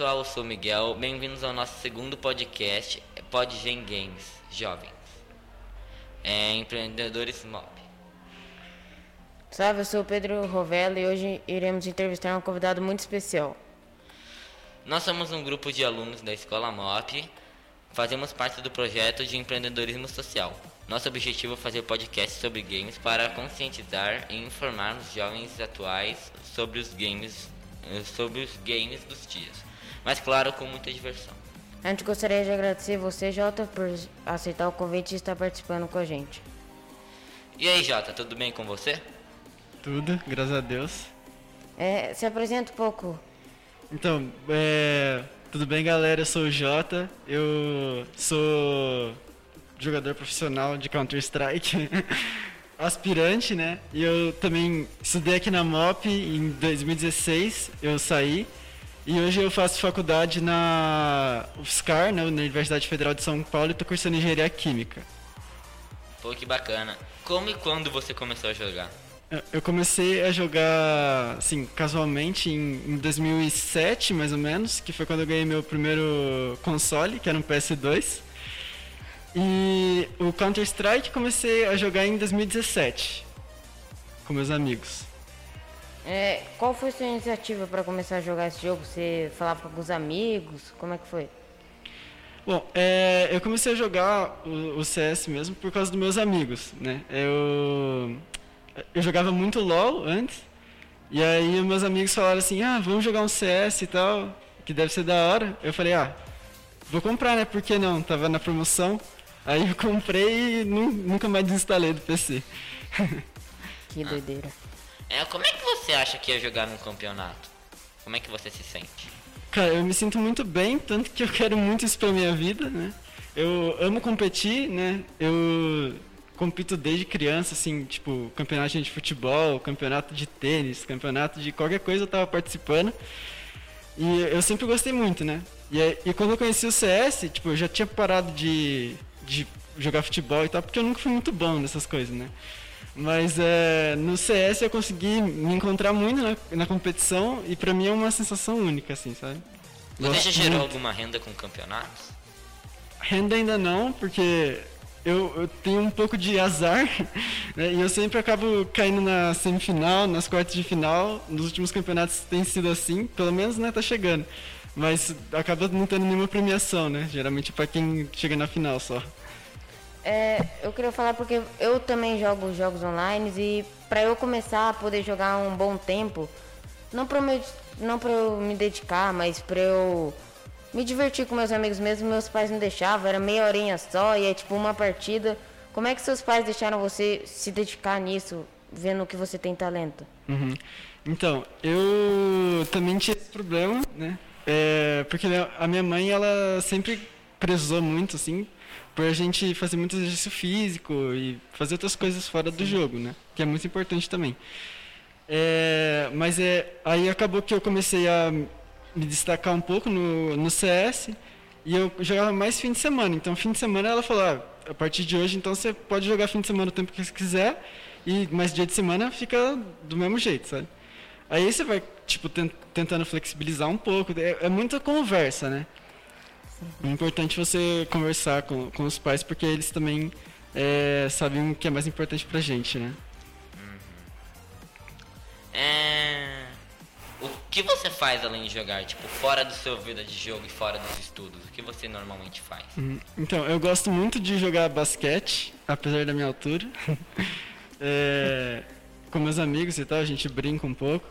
pessoal, eu sou o Miguel. Bem-vindos ao nosso segundo podcast, Podgen Games Jovens. É, empreendedores MOP. Salve, eu sou o Pedro Rovella e hoje iremos entrevistar um convidado muito especial. Nós somos um grupo de alunos da Escola MOP. Fazemos parte do projeto de empreendedorismo social. Nosso objetivo é fazer podcast sobre games para conscientizar e informar os jovens atuais sobre os games, eh, sobre os games dos dias. Mas claro, com muita diversão. A gente gostaria de agradecer você, Jota, por aceitar o convite e estar participando com a gente. E aí, Jota, tudo bem com você? Tudo, graças a Deus. É, se apresenta um pouco. Então, é, tudo bem, galera? Eu sou o Jota. Eu sou jogador profissional de Counter-Strike. Aspirante, né? E eu também estudei aqui na MOP em 2016. Eu saí. E hoje eu faço faculdade na UFSCar, né, na Universidade Federal de São Paulo, e estou cursando Engenharia Química. Pô, que bacana. Como e quando você começou a jogar? Eu comecei a jogar, assim, casualmente em, em 2007, mais ou menos, que foi quando eu ganhei meu primeiro console, que era um PS2. E o Counter-Strike comecei a jogar em 2017, com meus amigos. É, qual foi a sua iniciativa para começar a jogar esse jogo? Você falava com alguns amigos? Como é que foi? Bom, é, eu comecei a jogar o, o, CS mesmo por causa dos meus amigos, né? Eu, eu jogava muito LoL antes, e aí meus amigos falaram assim, ah, vamos jogar um CS e tal, que deve ser da hora. Eu falei, ah, vou comprar, né? Por que não? Tava na promoção. Aí eu comprei e nunca mais desinstalei do PC. que doideira. É, como é que você acha que ia jogar num campeonato? Como é que você se sente? Cara, eu me sinto muito bem, tanto que eu quero muito isso pra minha vida, né? Eu amo competir, né? Eu compito desde criança, assim, tipo, campeonato de futebol, campeonato de tênis, campeonato de qualquer coisa eu tava participando. E eu sempre gostei muito, né? E, e quando eu conheci o CS, tipo, eu já tinha parado de, de jogar futebol e tal, porque eu nunca fui muito bom nessas coisas, né? Mas é, no CS eu consegui me encontrar muito na, na competição e pra mim é uma sensação única, assim, sabe? Você já gerou muito. alguma renda com campeonatos? Renda ainda não, porque eu, eu tenho um pouco de azar né? e eu sempre acabo caindo na semifinal, nas quartas de final. Nos últimos campeonatos tem sido assim, pelo menos né, tá chegando. Mas acaba não tendo nenhuma premiação, né? Geralmente para quem chega na final só. É, eu queria falar porque eu também jogo jogos online e para eu começar a poder jogar um bom tempo, não para eu me dedicar, mas para eu me divertir com meus amigos mesmo, meus pais não deixavam, era meia horinha só e é tipo uma partida. Como é que seus pais deixaram você se dedicar nisso, vendo que você tem talento? Uhum. Então, eu também tinha esse problema, né? É, porque a minha mãe, ela sempre prezou muito, assim, por a gente fazer muito exercício físico e fazer outras coisas fora Sim. do jogo, né? Que é muito importante também. É, mas é, aí acabou que eu comecei a me destacar um pouco no, no CS e eu jogava mais fim de semana. Então, fim de semana ela falou: ah, a partir de hoje, então você pode jogar fim de semana o tempo que você quiser, e mais dia de semana fica do mesmo jeito, sabe? Aí você vai, tipo, tentando flexibilizar um pouco. É, é muita conversa, né? É importante você conversar com, com os pais, porque eles também é, sabem o que é mais importante pra gente, né? Uhum. É... O que você faz além de jogar? Tipo, fora do seu vida de jogo e fora dos estudos? O que você normalmente faz? Uhum. Então, eu gosto muito de jogar basquete, apesar da minha altura. é... Com meus amigos e tal, a gente brinca um pouco.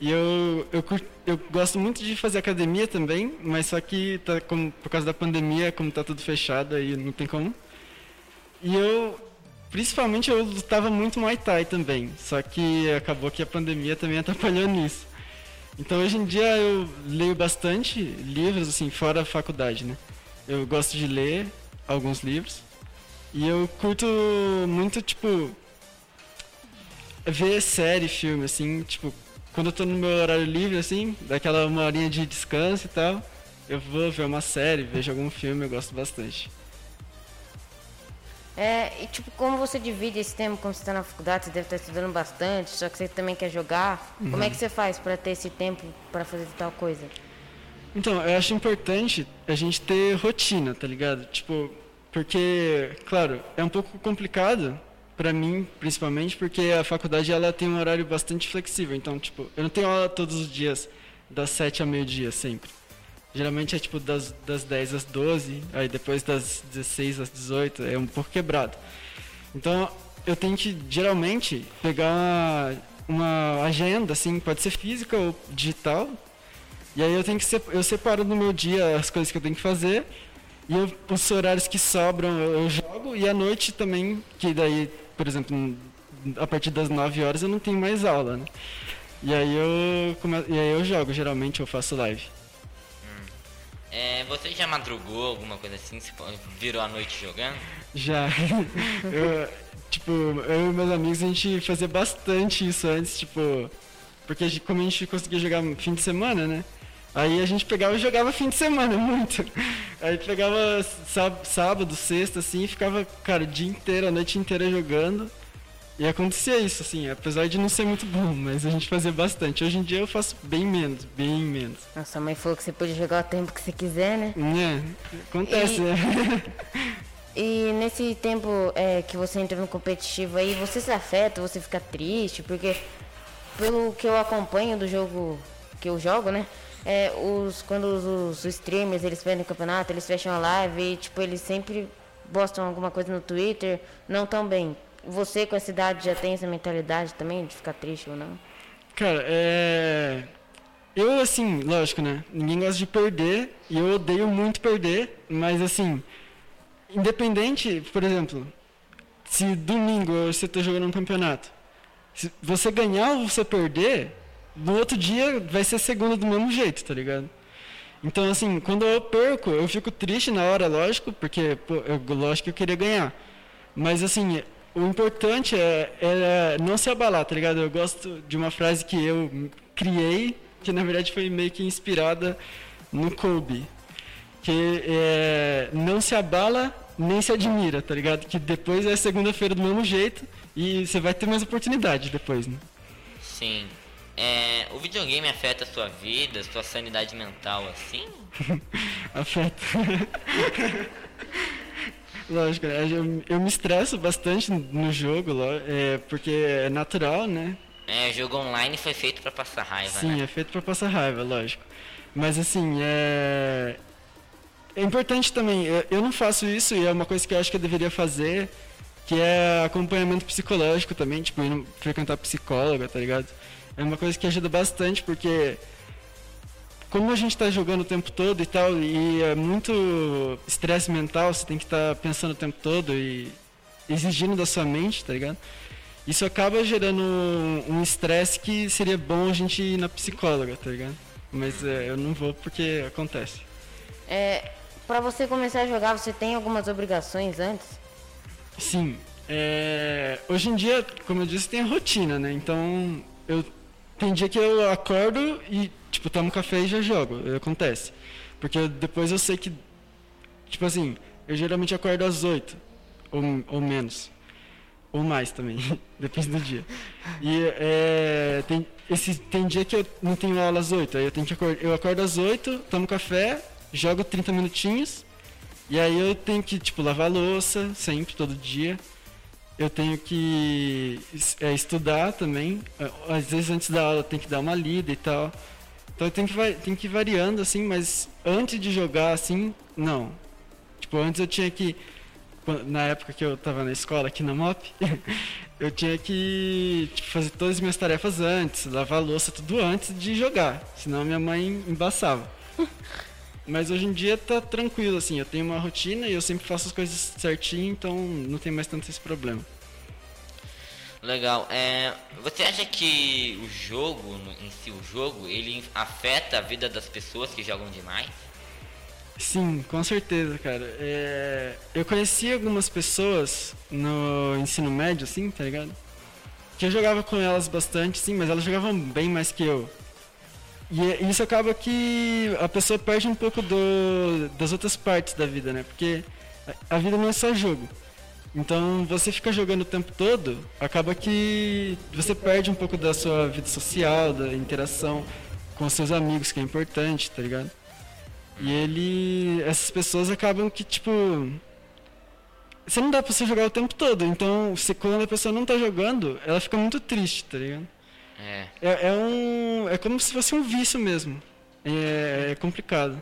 E eu, eu, eu gosto muito de fazer academia também, mas só que tá, como, por causa da pandemia, como tá tudo fechado, aí não tem como. E eu, principalmente, eu lutava muito Muay Thai também, só que acabou que a pandemia também atrapalhou nisso. Então hoje em dia eu leio bastante livros, assim, fora a faculdade, né? Eu gosto de ler alguns livros. E eu curto muito, tipo, ver série, filme, assim, tipo, quando eu tô no meu horário livre, assim, daquela uma horinha de descanso e tal, eu vou ver uma série, vejo algum filme, eu gosto bastante. É, e tipo, como você divide esse tempo quando você está na faculdade, você deve estar estudando bastante, só que você também quer jogar. Uhum. Como é que você faz para ter esse tempo para fazer tal coisa? Então, eu acho importante a gente ter rotina, tá ligado? Tipo, porque, claro, é um pouco complicado para mim, principalmente, porque a faculdade ela tem um horário bastante flexível. Então, tipo, eu não tenho aula todos os dias das 7 ao meio-dia sempre. Geralmente é tipo das, das 10 às 12, aí depois das 16 às 18, é um pouco quebrado. Então, eu tenho que geralmente pegar uma, agenda, assim, pode ser física ou digital, e aí eu tenho que eu separo no meu dia as coisas que eu tenho que fazer e eu, os horários que sobram eu, jogo e à noite também, que daí, por exemplo, a partir das 9 horas eu não tenho mais aula, né? E aí eu come, e aí eu jogo, geralmente eu faço live. Hum. É, você já madrugou alguma coisa assim? Virou a noite jogando? Já. eu, tipo, eu e meus amigos a gente fazia bastante isso antes, tipo, porque como a gente conseguia jogar fim de semana, né? Aí a gente pegava e jogava fim de semana, muito. Aí pegava sábado, sexta, assim, e ficava, cara, o dia inteiro, a noite inteira jogando. E acontecia isso, assim, apesar de não ser muito bom, mas a gente fazia bastante. Hoje em dia eu faço bem menos, bem menos. Nossa, a mãe falou que você pode jogar o tempo que você quiser, né? É, acontece, e... né? e nesse tempo é, que você entra no competitivo aí, você se afeta, você fica triste, porque pelo que eu acompanho do jogo que eu jogo, né? É, os, quando os, os, streamers eles perdem o campeonato, eles fecham a live e tipo, eles sempre postam alguma coisa no Twitter, não tão bem. Você com essa idade já tem essa mentalidade também de ficar triste ou não? Cara, é. Eu, assim, lógico, né? Ninguém gosta de perder e eu odeio muito perder, mas assim, independente, por exemplo, se domingo você está jogando um campeonato, se você ganhar ou você perder, no outro dia vai ser segundo do mesmo jeito, tá ligado? Então, assim, quando eu perco, eu fico triste na hora, lógico, porque, pô, eu, lógico que eu queria ganhar. Mas, assim, o importante é, é, não se abalar, tá ligado? Eu gosto de uma frase que eu criei, que na verdade foi meio que inspirada no Kobe. Que é, não se abala nem se admira, tá ligado? Que depois é segunda-feira do mesmo jeito e você vai ter mais oportunidade depois, né? Sim. É, o videogame afeta a sua vida, a sua sanidade mental assim? afeta. Lógico, é, eu, eu, me estresso bastante no jogo, é, porque é natural, né? É, o jogo online foi feito para passar raiva, Sim, né? é feito para passar raiva, lógico. Mas assim, é... É importante também, eu não faço isso e é uma coisa que eu acho que eu deveria fazer, que é acompanhamento psicológico também, tipo, frequentar psicóloga, tá ligado? É uma coisa que ajuda bastante, porque como a gente está jogando o tempo todo e tal, e é muito estresse mental, você tem que estar tá pensando o tempo todo e exigindo da sua mente, tá ligado? Isso acaba gerando um estresse que seria bom a gente ir na psicóloga, tá ligado? Mas é, eu não vou porque acontece. É, para você começar a jogar, você tem algumas obrigações antes? Sim. É, hoje em dia, como eu disse, tem a rotina, né? Então eu tem dia que eu acordo e, tipo, tomo café e já jogo. Acontece. Porque depois eu sei que, tipo assim, eu geralmente acordo às 8 ou, ou menos. Ou mais também, depende do dia. E é, tem, esse, tem dia que eu não tenho aula às 8, aí eu tenho que acordar, eu acordo às 8, tomo café, jogo 30 minutinhos, e aí eu tenho que, tipo, lavar louça, sempre, todo dia eu tenho que é, estudar também. Às vezes antes da aula tem que dar uma lida e tal. Então eu tenho que, que ir variando, assim, mas antes de jogar, assim, não. Tipo, antes eu tinha que. Na época que eu tava na escola aqui na MOP, eu tinha que tipo, fazer todas as minhas tarefas antes, lavar a louça, tudo antes de jogar. Senão minha mãe embaçava. Mas hoje em dia tá tranquilo, assim, eu tenho uma rotina e eu sempre faço as coisas certinho, então não tem mais tanto esse problema. Legal. É, você acha que o jogo, em si, o jogo, ele afeta a vida das pessoas que jogam demais? Sim, com certeza, cara. É, eu conheci algumas pessoas no ensino médio, assim, tá ligado? Que eu jogava com elas bastante, sim, mas elas jogavam bem mais que eu. E é, isso acaba que a pessoa perde um pouco do, das outras partes da vida, né? Porque a vida não é só jogo. Então você fica jogando o tempo todo, acaba que você perde um pouco da sua vida social, da interação com seus amigos, que é importante, tá ligado? E ele. Essas pessoas acabam que, tipo. Você não dá pra você jogar o tempo todo. Então, quando a pessoa não tá jogando, ela fica muito triste, tá ligado? É. É, é um. É como se fosse um vício mesmo. É, é complicado.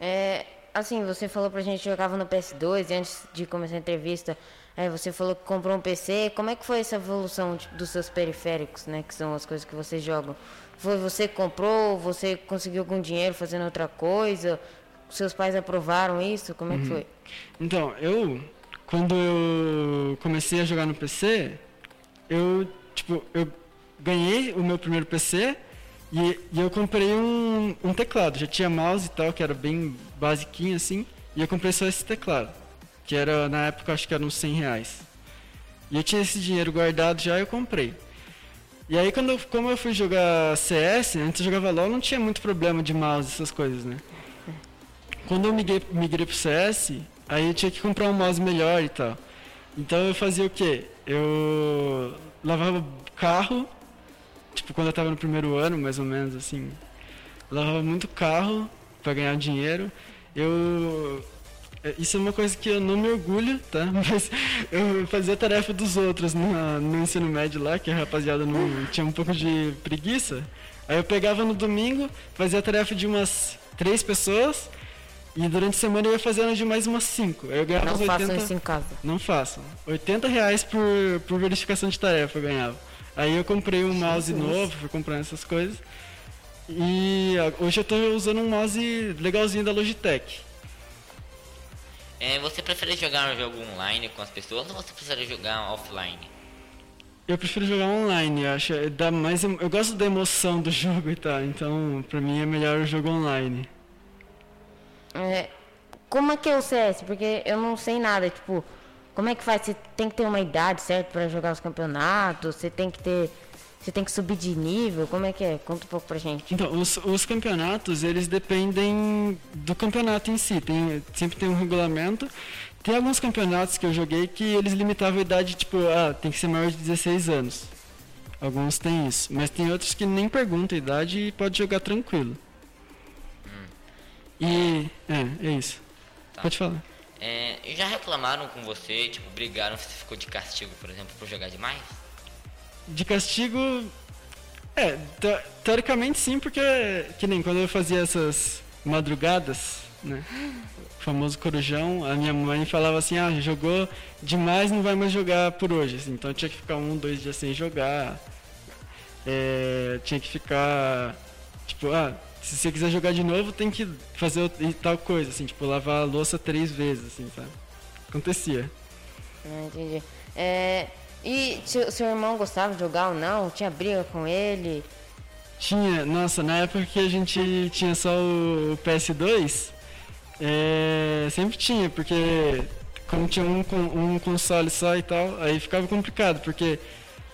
É, assim, você falou pra gente que jogava no PS2 e antes de começar a entrevista, é, você falou que comprou um PC. Como é que foi essa evolução tipo, dos seus periféricos, né? Que são as coisas que vocês jogam. Foi você que comprou? Você conseguiu algum dinheiro fazendo outra coisa? Seus pais aprovaram isso? Como é que foi? Então, eu. Quando eu comecei a jogar no PC, eu. Tipo, eu ganhei o meu primeiro PC e, e eu comprei um, um teclado. Já tinha mouse e tal, que era bem basiquinho assim. E eu comprei só esse teclado. Que era, na época, acho que era uns 100 reais. E eu tinha esse dinheiro guardado já eu comprei. E aí, quando eu, como eu fui jogar CS, antes eu jogava LOL, não tinha muito problema de mouse, essas coisas, né? Quando eu migrei, migrei pro CS, aí eu tinha que comprar um mouse melhor e tal. Então eu fazia o quê? Eu lavava carro, tipo quando eu tava no primeiro ano, mais ou menos assim. Eu lavava muito carro para ganhar dinheiro. Eu isso é uma coisa que eu não me orgulho, tá? Mas eu fazia a tarefa dos outros no, no ensino médio lá, que a rapaziada não tinha um pouco de preguiça. Aí eu pegava no domingo, fazia a tarefa de umas três pessoas e durante a semana eu ia fazendo de mais umas cinco. Aí eu ganhava Não uns façam 80... isso em casa. Não façam. 80 reais por, por verificação de tarefa eu ganhava. Aí eu comprei um mouse novo, fui comprando essas coisas. E ah, hoje eu tô usando um mouse legalzinho da Logitech. É, você prefere jogar um jogo online com as pessoas ou você prefere jogar offline? Eu prefiro jogar online, eu acho, dá mais, eu gosto da emoção do jogo e tal, então pra mim é melhor o jogo online. É, como é que é o CS? Porque eu não sei nada, tipo, como é que faz? Você tem que ter uma idade certa para jogar os campeonatos? Você tem que ter. Você tem que subir de nível? Como é que é? Conta um pouco pra gente. Então, os, os campeonatos, eles dependem do campeonato em si, tem, sempre tem um regulamento. Tem alguns campeonatos que eu joguei que eles limitavam a idade, tipo, ah, tem que ser maior de 16 anos. Alguns têm isso, mas tem outros que nem perguntam a idade e pode jogar tranquilo. E, é, é isso. Tá. Pode falar. É, já reclamaram com você, tipo, brigaram, você ficou de castigo, por exemplo, por jogar demais? De castigo. É, te- teoricamente sim, porque que nem quando eu fazia essas madrugadas, né? O famoso corujão, a minha mãe falava assim, ah, jogou demais, não vai mais jogar por hoje. assim. então tinha que ficar um, dois dias sem jogar. É, tinha que ficar. Tipo, ah, se você quiser jogar de novo, tem que fazer tal coisa, assim, tipo, lavar a louça três vezes, assim, sabe? Acontecia. Ah, entendi. É, e seu, irmão gostava de jogar ou não? Tinha briga com ele? Tinha, nossa, na época que a gente tinha só o PS2, é, sempre tinha, porque como tinha um, um console só e tal, aí ficava complicado, porque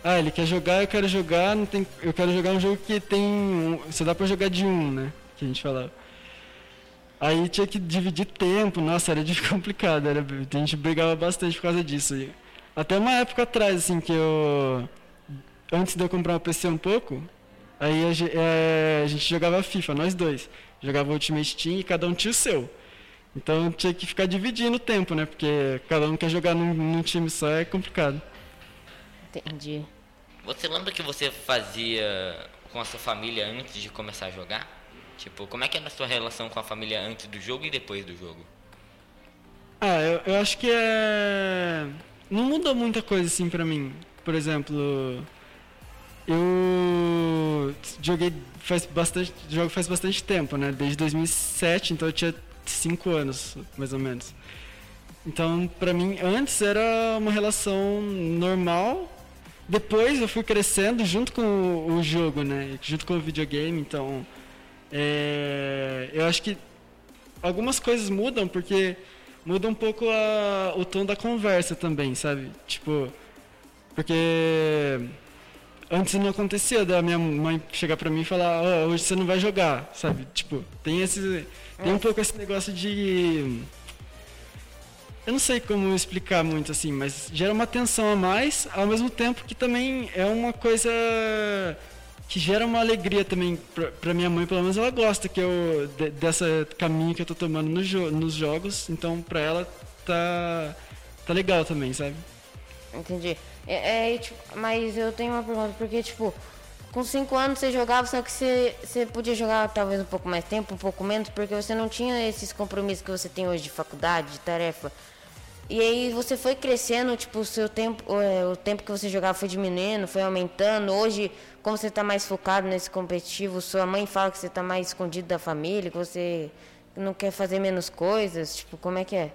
ah, ele quer jogar, eu quero jogar, não tem, eu quero jogar um jogo que tem, um, só dá pra jogar de um, né, que a gente falava. Aí tinha que dividir tempo, nossa, era complicado, era, a gente brigava bastante por causa disso. Até uma época atrás, assim, que eu, antes de eu comprar o PC um pouco, Aí a, é, a gente jogava FIFA, nós dois. Jogava Ultimate Team e cada um tinha o seu. Então tinha que ficar dividindo o tempo, né? Porque cada um quer jogar num, num time só, é complicado. Entendi. Você lembra que você fazia com a sua família antes de começar a jogar? Tipo, como é que era a sua relação com a família antes do jogo e depois do jogo? Ah, eu, eu acho que é. Não mudou muita coisa assim pra mim. Por exemplo, eu joguei faz bastante, jogo faz bastante tempo, né? Desde 2007, então eu tinha 5 anos, mais ou menos. Então, pra mim, antes era uma relação normal. Depois eu fui crescendo junto com o, jogo, né? Junto com o videogame, então é, eu acho que algumas coisas mudam porque muda um pouco a- o tom da conversa também, sabe? Tipo, porque antes não acontecia da minha mãe chegar pra mim e falar, "Ó, hoje você não vai jogar, sabe? Tipo, tem esse tem um pouco esse negócio de eu não sei como explicar muito assim, mas gera uma tensão a mais, ao mesmo tempo que também é uma coisa que gera uma alegria também pra minha mãe, pelo menos ela gosta que eu de, dessa caminho que eu tô tomando no jo nos jogos, então pra ela tá tá legal também, sabe? Entendi. É, é, tipo, mas eu tenho uma pergunta, porque, tipo, com 5 anos você jogava, só que você, você podia jogar talvez um pouco mais tempo, um pouco menos, porque você não tinha esses compromissos que você tem hoje de faculdade, de tarefa. E aí você foi crescendo, tipo, o seu tempo, é, o tempo que você jogava foi diminuindo, foi aumentando. Hoje, como você está mais focado nesse competitivo, sua mãe fala que você está mais escondido da família, que você não quer fazer menos coisas, tipo, como é que é?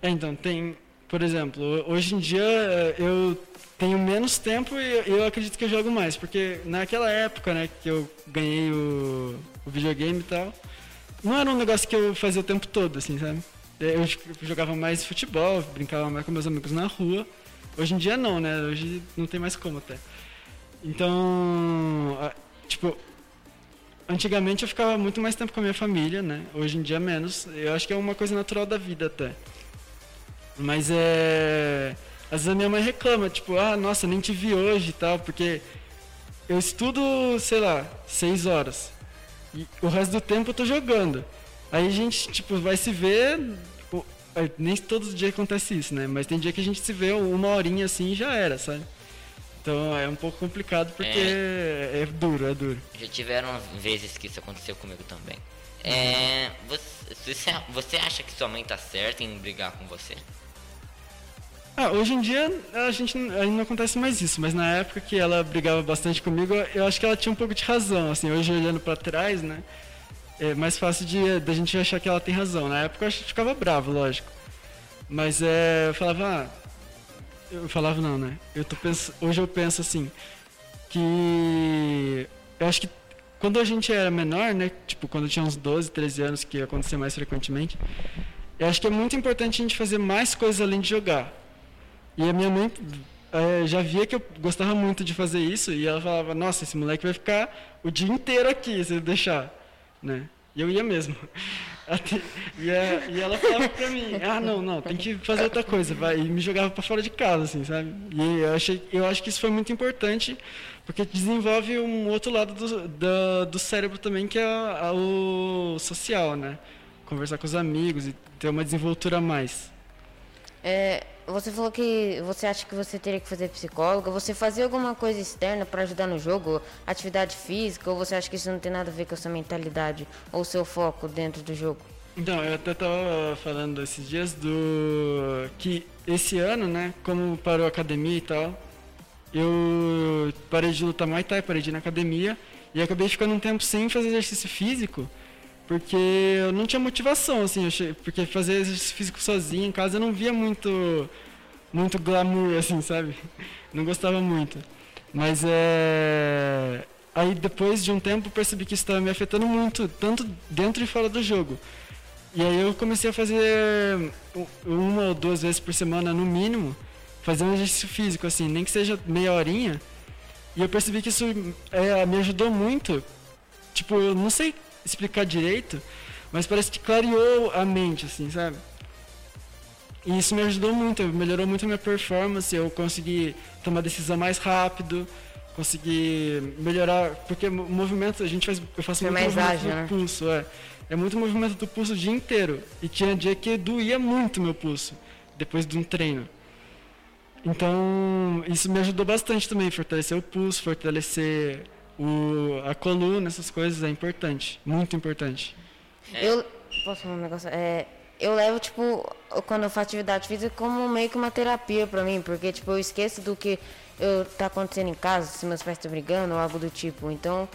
É, então, tem, por exemplo, hoje em dia eh, eu tenho menos tempo e eu acredito que eu jogo mais, porque naquela época, né, que eu ganhei o, o videogame e tal, não era um negócio que eu fazia o tempo todo, assim, sabe? Eu jogava mais futebol, brincava mais com meus amigos na rua. Hoje em dia não, né? Hoje não tem mais como até. Então, tipo, antigamente eu ficava muito mais tempo com a minha família, né? Hoje em dia menos. Eu acho que é uma coisa natural da vida até. Mas é. Às vezes a minha mãe reclama, tipo, ah, nossa, nem te vi hoje e tal, porque eu estudo, sei lá, seis horas. E o resto do tempo eu tô jogando. Aí a gente, tipo, vai se ver. Nem todos os dias acontece isso, né? Mas tem dia que a gente se vê uma horinha assim e já era, sabe? Então é um pouco complicado porque é, é duro, é duro. Já tiveram vezes que isso aconteceu comigo também. É, você, você acha que sua mãe tá certa em brigar com você? Ah, hoje em dia a gente, a gente não acontece mais isso, mas na época que ela brigava bastante comigo, eu acho que ela tinha um pouco de razão, assim, hoje olhando para trás, né? É mais fácil de da gente achar que ela tem razão. Na época eu ficava bravo, lógico. Mas é, eu falava, ah, eu falava não, né? Eu tô pens... hoje eu penso assim que eu acho que quando a gente era menor, né, tipo quando tinha uns 12, 13 anos que acontecia mais frequentemente, eu acho que é muito importante a gente fazer mais coisas além de jogar. E a minha mãe é, já via que eu gostava muito de fazer isso e ela falava: "Nossa, esse moleque vai ficar o dia inteiro aqui se deixar" né? E eu ia mesmo. E, a, e ela falava pra mim, ah não, não, tem que fazer outra coisa, vai, e me jogava para fora de casa, assim, sabe? E eu, achei, eu acho que isso foi muito importante, porque desenvolve um outro lado do, do, do cérebro também, que é o social, né? Conversar com os amigos e ter uma desenvoltura a mais. É, você falou que você acha que você teria que fazer psicóloga. Você fazia alguma coisa externa para ajudar no jogo? Atividade física? Ou você acha que isso não tem nada a ver com a sua mentalidade ou seu foco dentro do jogo? Então, eu até estava falando esses dias do que esse ano, né, como parou a academia e tal, eu parei de lutar Muay Thai, parei de ir na academia e acabei ficando um tempo sem fazer exercício físico porque eu não tinha motivação, assim, porque fazer exercício físico sozinho em casa eu não via muito, muito glamour, assim, sabe? Não gostava muito. Mas é. Aí depois de um tempo percebi que isso estava me afetando muito, tanto dentro e fora do jogo. E aí eu comecei a fazer uma ou duas vezes por semana, no mínimo, fazer um exercício físico, assim, nem que seja meia horinha. E eu percebi que isso é, me ajudou muito. Tipo, eu não sei explicar direito, mas parece que clareou a mente, assim, sabe? E isso me ajudou muito, melhorou muito a minha performance, eu consegui tomar decisão mais rápido, consegui melhorar, porque o movimento, a gente faz, eu faço muito mais movimento ágil, do né? pulso, é. É muito movimento do pulso o dia inteiro. E tinha dia que doía muito meu pulso, depois de um treino. Então, isso me ajudou bastante também, fortalecer o pulso, fortalecer o, a coluna, essas coisas é importante, muito importante. É. Eu posso falar um negócio? É, eu levo, tipo, quando eu faço atividade física, como meio que uma terapia pra mim, porque, tipo, eu esqueço do que eu, tá acontecendo em casa, se meus pais estão brigando ou algo do tipo. Então,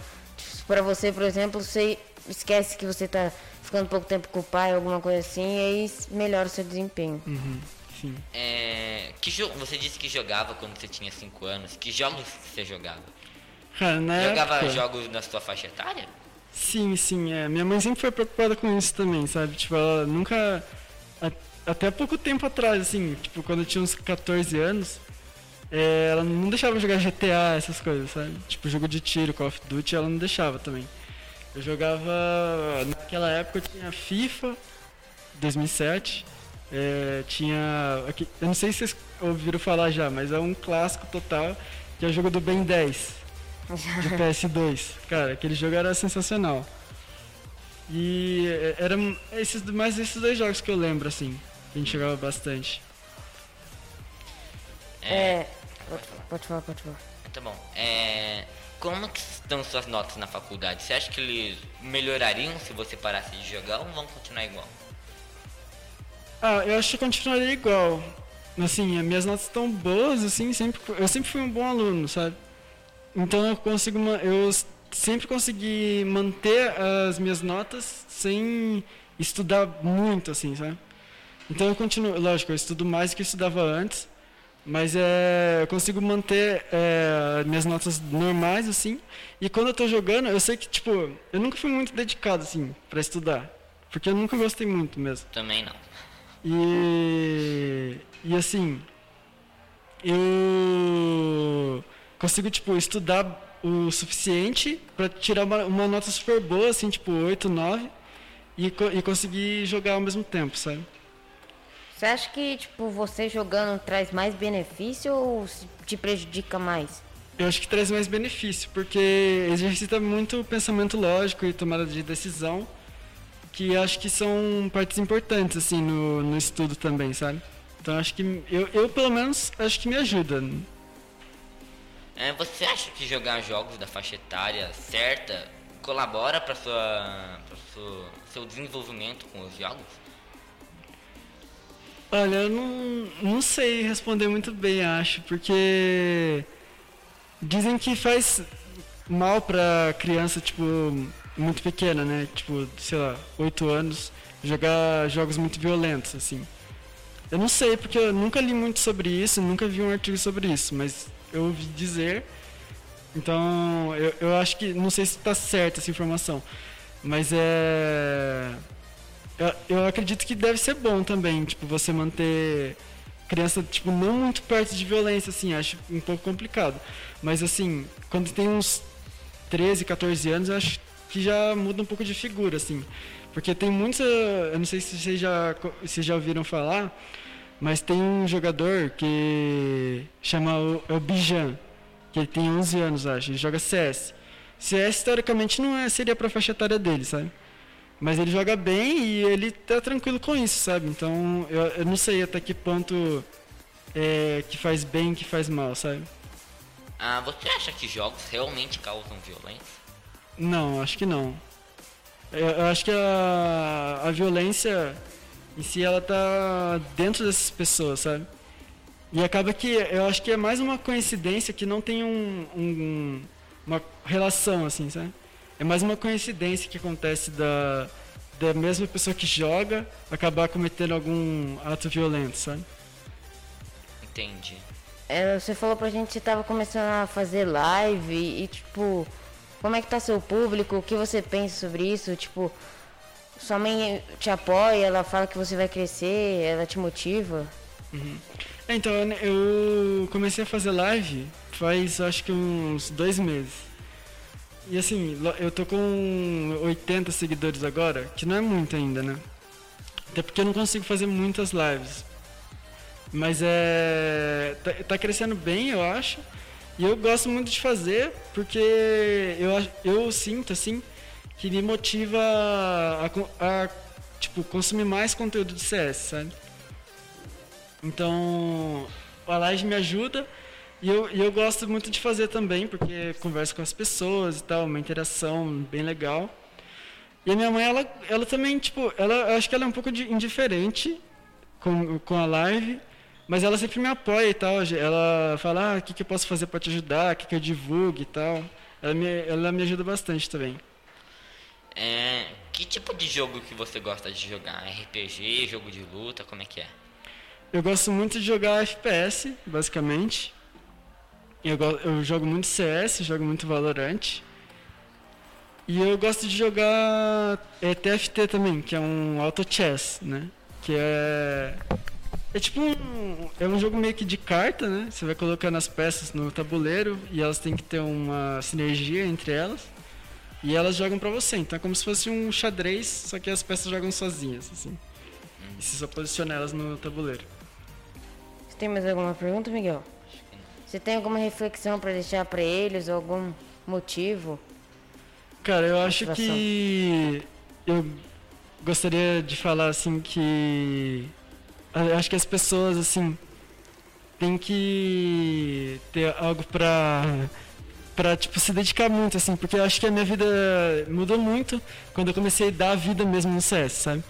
pra você, por exemplo, você esquece que você tá ficando pouco tempo com o pai, alguma coisa assim, e aí melhora o seu desempenho. Uhum, sim. É, que você disse que jogava quando você tinha 5 anos. Que jogos você jogava? Cara, na Jogava época, jogos na sua faixa etária? Sim, sim. É. Minha mãe sempre foi preocupada com isso também, sabe? Tipo, ela nunca. até pouco tempo atrás, assim, tipo, quando eu tinha uns 14 anos, é, ela não deixava eu jogar GTA, essas coisas, sabe? Tipo, jogo de tiro, Call of Duty, ela não deixava também. Eu jogava. Naquela época eu tinha FIFA 2007. é, tinha. aqui- eu não sei se vocês ouviram falar já, mas é um clássico total, que é o jogo do Ben 10. De PS2. Cara, aquele jogo era sensacional. E é, era esses, mais esses dois jogos que eu lembro, assim. Que a gente jogava bastante. É. Pode falar, pode falar. Tá bom. É, como que estão suas notas na faculdade? Você acha que eles melhorariam se você parasse de jogar ou vão continuar igual? Ah, eu acho que continuaria igual. Assim, as minhas notas estão boas, assim, sempre, eu sempre fui um bom aluno, sabe? Então eu consigo, eu sempre consegui manter as minhas notas sem estudar muito, assim, sabe? Então eu continuo, lógico, eu estudo mais do que eu estudava antes, mas é, eu consigo manter é, minhas notas normais, assim. E quando eu tô jogando, eu sei que, tipo, eu nunca fui muito dedicado, assim, para estudar. Porque eu nunca gostei muito mesmo. Também não. E, e assim, eu consigo, tipo, estudar o suficiente para tirar uma, uma, nota super boa, assim, tipo 8, 9, e, e conseguir jogar ao mesmo tempo, sabe? Você acha que, tipo, você jogando traz mais benefício ou te prejudica mais? Eu acho que traz mais benefício, porque exercita muito o pensamento lógico e tomada de decisão, que acho que são partes importantes, assim, no, no estudo também, sabe? Então acho que, eu, eu pelo menos, acho que me ajuda. É, você acha que jogar jogos da faixa etária certa colabora para sua, sua seu desenvolvimento com os jogos? Olha, eu não, não sei responder muito bem, acho, porque dizem que faz mal pra criança, tipo, muito pequena, né? Tipo, sei lá, 8 anos, jogar jogos muito violentos, assim. Eu não sei, porque eu nunca li muito sobre isso, nunca vi um artigo sobre isso, mas eu ouvi dizer. Então, eu, eu acho que, não sei se está certa essa informação, mas é eu, eu acredito que deve ser bom também, tipo, você manter criança, tipo, não muito perto de violência, assim, acho um pouco complicado. Mas, assim, quando tem uns 13, 14 anos, eu acho que já muda um pouco de figura, assim. Porque tem muitos, eu não sei se vocês já, se já ouviram falar, mas tem um jogador que chama o, é o Bijan, que ele tem 11 anos, acho, ele joga CS. CS, teoricamente, não é, seria pra faixa etária dele, sabe? Mas ele joga bem e ele tá tranquilo com isso, sabe? Então eu, eu não sei até que ponto é, que faz bem que faz mal, sabe? Ah, você acha que jogos realmente causam violência? Não, acho que não. Eu, eu acho que a, a violência em si ela tá dentro dessas pessoas, sabe? E acaba que eu acho que é mais uma coincidência que não tem um, um uma relação assim, sabe? é mais uma coincidência que acontece da, da mesma pessoa que joga acabar cometendo algum ato violento, sabe? Entendi. É, você falou pra gente que tava começando a fazer live e, e, tipo, como é que tá seu público? O que você pensa sobre isso? Tipo, sua mãe te apoia, ela fala que você vai crescer, ela te motiva? Uhum. É, então, eu comecei a fazer live faz acho que uns dois meses. E assim, eu tô com 80 seguidores agora, que não é muito ainda, né? Até porque eu não consigo fazer muitas lives. Mas é. Tá, tá crescendo bem, eu acho. E eu gosto muito de fazer, porque eu, eu sinto, assim, que me motiva a, a tipo, consumir mais conteúdo de CS, sabe? Então, a live me ajuda e eu, e eu gosto muito de fazer também, porque converso com as pessoas e tal, uma interação bem legal. E a minha mãe, ela, ela também, tipo, ela, acho que ela é um pouco de, indiferente com, com a live, mas ela sempre me apoia e tal. Ela fala, ah, o que, que eu posso fazer para te ajudar, o que, que eu divulgue e tal. Ela me, ela me ajuda bastante também. É, que tipo de jogo que você gosta de jogar? RPG, jogo de luta, como é que é? Eu gosto muito de jogar FPS, basicamente. Eu, eu jogo muito CS, jogo muito Valorant. E eu gosto de jogar é, TFT também, que é um auto chess, né? Que é é tipo um é um jogo meio que de carta, né? Você vai colocando as peças no tabuleiro e elas têm que ter uma sinergia entre elas. E elas jogam pra você. Então é como se fosse um xadrez, só que as peças jogam sozinhas, assim. E você só posiciona elas no tabuleiro. Você tem mais alguma pergunta, Miguel? Você tem alguma reflexão para deixar para eles? Algum... motivo? Cara, eu acho que eu gostaria de falar assim que eu acho que as pessoas assim têm que ter algo pra para tipo se dedicar muito assim, porque eu acho que a minha vida mudou muito quando eu comecei a dar a vida mesmo no CS, sabe?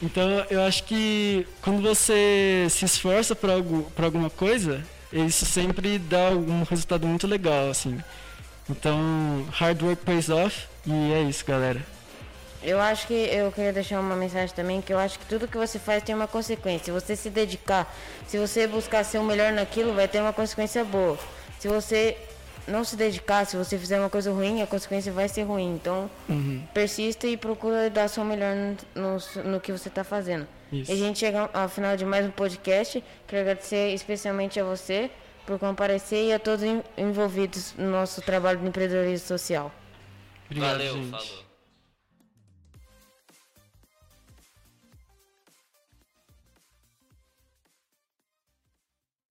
Então eu acho que quando você se esforça para algo, para alguma coisa, isso sempre dá um resultado muito legal assim. Então, hard work pays off e é isso, galera. Eu acho que eu queria deixar uma mensagem também que eu acho que tudo que você faz tem uma consequência. Se você se dedicar, se você buscar ser o melhor naquilo, vai ter uma consequência boa. Se você não se dedicar, se você fizer uma coisa ruim, a consequência vai ser ruim. Então, persista e procura dar seu melhor no, no, no que você está fazendo. Isso. E a gente chega ao final de mais um podcast. Quero agradecer especialmente a você por comparecer e a todos en- envolvidos no nosso trabalho de empreendedorismo social. Obrigado, Valeu, gente. falou.